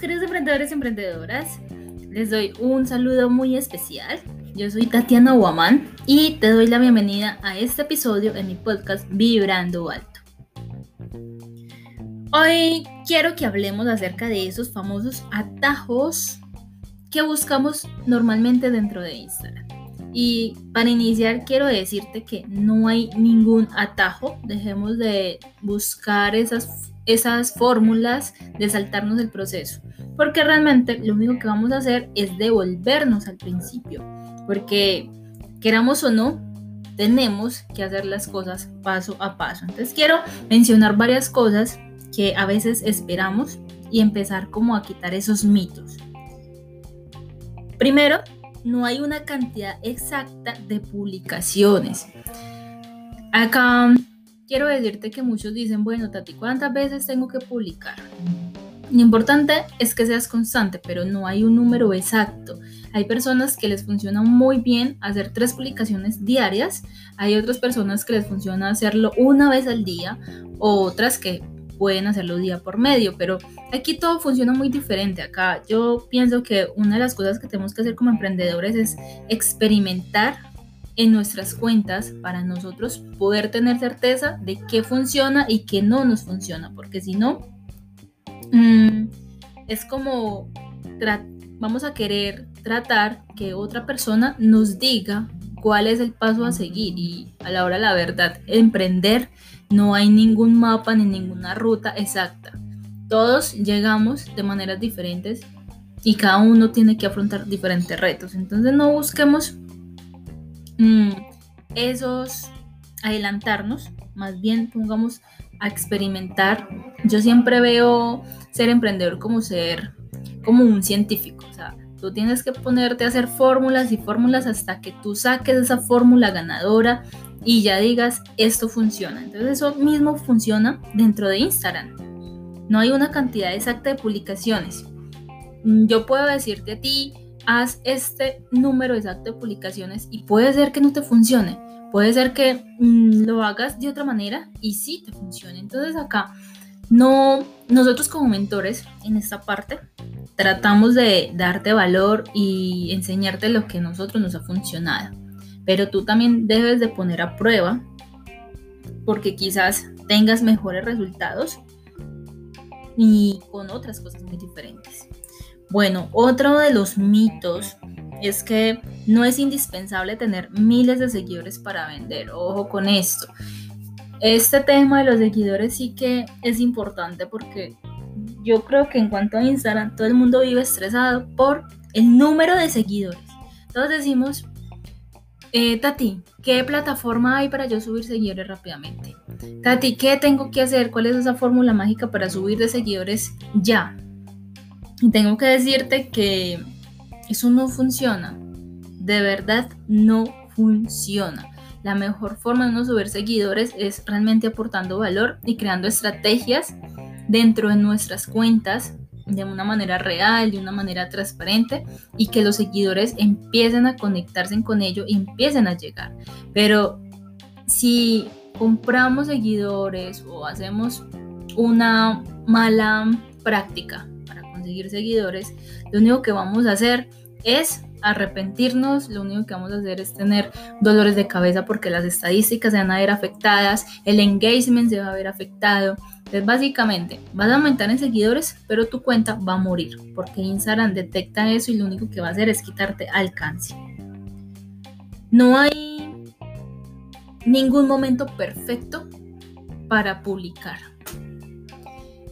queridos emprendedores y emprendedoras. Les doy un saludo muy especial. Yo soy Tatiana Guamán y te doy la bienvenida a este episodio en mi podcast Vibrando Alto. Hoy quiero que hablemos acerca de esos famosos atajos que buscamos normalmente dentro de Instagram. Y para iniciar quiero decirte que no hay ningún atajo. Dejemos de buscar esas, esas fórmulas de saltarnos el proceso. Porque realmente lo único que vamos a hacer es devolvernos al principio. Porque queramos o no, tenemos que hacer las cosas paso a paso. Entonces quiero mencionar varias cosas que a veces esperamos y empezar como a quitar esos mitos. Primero, no hay una cantidad exacta de publicaciones. Acá quiero decirte que muchos dicen, bueno, Tati, ¿cuántas veces tengo que publicar? Lo importante es que seas constante, pero no hay un número exacto. Hay personas que les funciona muy bien hacer tres publicaciones diarias, hay otras personas que les funciona hacerlo una vez al día, o otras que pueden hacerlo día por medio, pero aquí todo funciona muy diferente. Acá yo pienso que una de las cosas que tenemos que hacer como emprendedores es experimentar en nuestras cuentas para nosotros poder tener certeza de qué funciona y qué no nos funciona, porque si no, mm, es como vamos a querer tratar que otra persona nos diga cuál es el paso a seguir y a la hora la verdad, emprender no hay ningún mapa ni ninguna ruta exacta. Todos llegamos de maneras diferentes y cada uno tiene que afrontar diferentes retos. Entonces no busquemos mm, esos adelantarnos, más bien pongamos a experimentar. Yo siempre veo ser emprendedor como ser como un científico, o sea, tú tienes que ponerte a hacer fórmulas y fórmulas hasta que tú saques esa fórmula ganadora y ya digas, esto funciona. Entonces eso mismo funciona dentro de Instagram. No hay una cantidad exacta de publicaciones. Mm, yo puedo decirte a ti, haz este número exacto de publicaciones y puede ser que no te funcione. Puede ser que mm, lo hagas de otra manera y sí te funcione. Entonces acá no nosotros como mentores en esta parte tratamos de darte valor y enseñarte lo que a nosotros nos ha funcionado pero tú también debes de poner a prueba porque quizás tengas mejores resultados y con otras cosas muy diferentes. Bueno, otro de los mitos es que no es indispensable tener miles de seguidores para vender. Ojo con esto. Este tema de los seguidores sí que es importante porque yo creo que en cuanto a Instagram todo el mundo vive estresado por el número de seguidores. Todos decimos, eh, Tati, ¿qué plataforma hay para yo subir seguidores rápidamente? Tati, ¿qué tengo que hacer? ¿Cuál es esa fórmula mágica para subir de seguidores ya? Y tengo que decirte que eso no funciona. De verdad no funciona. La mejor forma de uno subir seguidores es realmente aportando valor y creando estrategias dentro de nuestras cuentas de una manera real, de una manera transparente y que los seguidores empiecen a conectarse con ello y empiecen a llegar. Pero si compramos seguidores o hacemos una mala práctica conseguir seguidores, lo único que vamos a hacer es arrepentirnos, lo único que vamos a hacer es tener dolores de cabeza porque las estadísticas se van a ver afectadas, el engagement se va a ver afectado, entonces, básicamente, vas a aumentar en seguidores, pero tu cuenta va a morir, porque Instagram detecta eso y lo único que va a hacer es quitarte alcance. No hay ningún momento perfecto para publicar.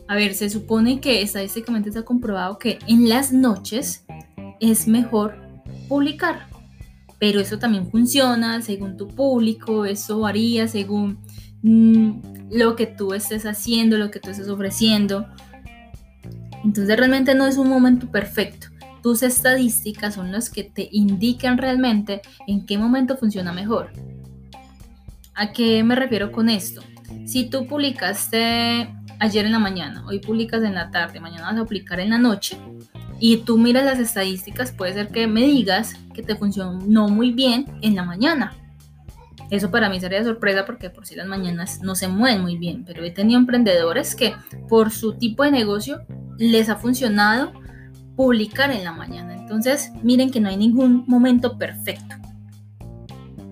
A ver, se supone que estadísticamente está comprobado que en las noches es mejor publicar. Pero eso también funciona según tu público, eso varía según mm, lo que tú estés haciendo, lo que tú estés ofreciendo. Entonces realmente no es un momento perfecto. Tus estadísticas son las que te indican realmente en qué momento funciona mejor. ¿A qué me refiero con esto? Si tú publicaste ayer en la mañana, hoy publicas en la tarde, mañana vas a publicar en la noche, y tú miras las estadísticas, puede ser que me digas que te funcionó muy bien en la mañana, eso para mí sería sorpresa porque por si las mañanas no se mueven muy bien, pero he tenido emprendedores que por su tipo de negocio les ha funcionado publicar en la mañana. Entonces, miren que no hay ningún momento perfecto.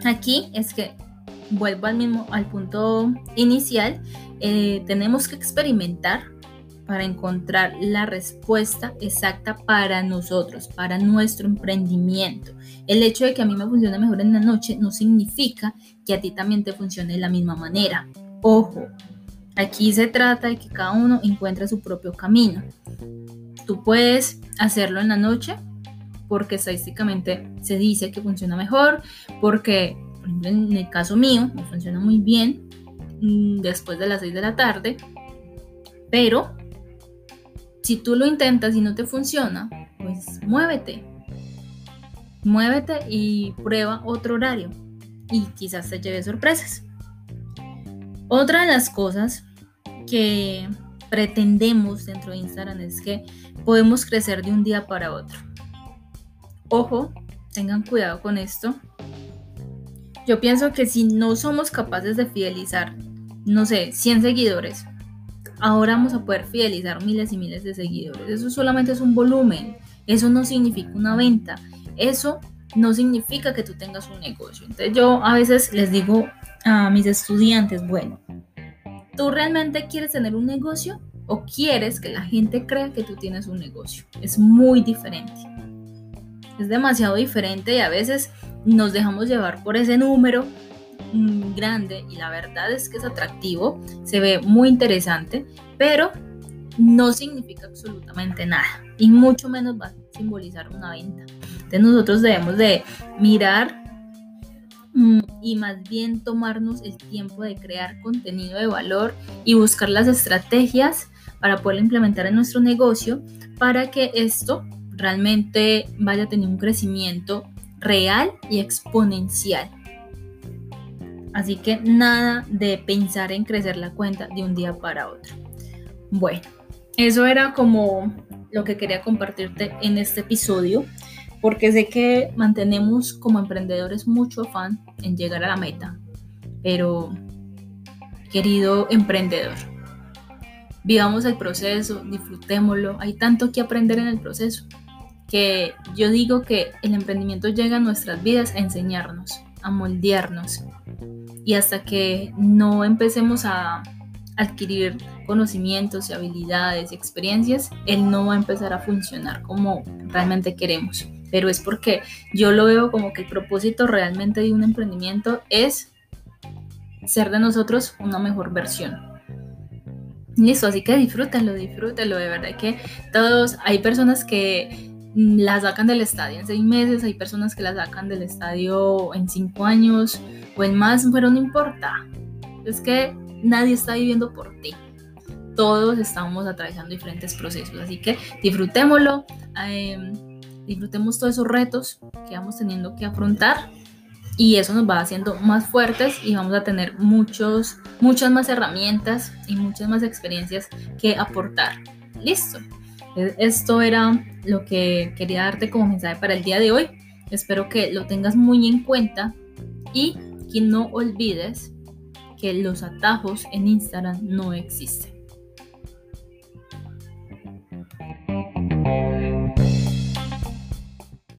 Aquí es que vuelvo al mismo al punto inicial, eh, tenemos que experimentar para encontrar la respuesta exacta para nosotros, para nuestro emprendimiento. El hecho de que a mí me funcione mejor en la noche no significa que a ti también te funcione de la misma manera. Ojo, aquí se trata de que cada uno encuentre su propio camino. Tú puedes hacerlo en la noche porque estadísticamente se dice que funciona mejor, porque por ejemplo, en el caso mío me funciona muy bien mm, después de las 6 de la tarde, pero si tú lo intentas y no te funciona, pues muévete. Muévete y prueba otro horario y quizás te lleve sorpresas. Otra de las cosas que pretendemos dentro de Instagram es que podemos crecer de un día para otro. Ojo, tengan cuidado con esto. Yo pienso que si no somos capaces de fidelizar, no sé, 100 seguidores, ahora vamos a poder fidelizar miles y miles de seguidores. Eso solamente es un volumen, eso no significa una venta, eso no significa que tú tengas un negocio. Entonces yo a veces les digo a mis estudiantes, bueno, ¿tú realmente quieres tener un negocio o quieres que la gente crea que tú tienes un negocio? Es muy diferente. Es demasiado diferente y a veces nos dejamos llevar por ese número grande y la verdad es que es atractivo, se ve muy interesante, pero no significa absolutamente nada y mucho menos va a simbolizar una venta. Entonces nosotros debemos de mirar mm, y más bien tomarnos el tiempo de crear contenido de valor y buscar las estrategias para poder implementar en nuestro negocio para que esto realmente vaya a tener un crecimiento real y exponencial. Así que nada de pensar en crecer la cuenta de un día para otro. Bueno, eso era como lo que quería compartirte en este episodio, porque sé que mantenemos como emprendedores mucho afán en llegar a la meta. Pero, querido emprendedor, vivamos el proceso, disfrutémoslo. Hay tanto que aprender en el proceso que yo digo que el emprendimiento llega a nuestras vidas a enseñarnos, a moldearnos, y hasta que no empecemos a adquirir conocimientos y habilidades y experiencias, él no va a empezar a funcionar como realmente queremos. Pero es porque yo lo veo como que el propósito realmente de un emprendimiento es ser de nosotros una mejor versión. Listo, así que disfrútalo, disfrútalo, de verdad que todos, hay personas que la sacan del estadio en seis meses, hay personas que la sacan del estadio en cinco años o en más, pero no importa. Es que nadie está viviendo por ti. Todos estamos atravesando diferentes procesos, así que disfrutémoslo, em, disfrutemos todos esos retos que vamos teniendo que afrontar y eso nos va haciendo más fuertes y vamos a tener muchos, muchas más herramientas y muchas más experiencias que aportar. Listo. E, esto era lo que quería darte como mensaje para el día de hoy. Espero que lo tengas muy en cuenta y que no olvides que los atajos en Instagram no existen.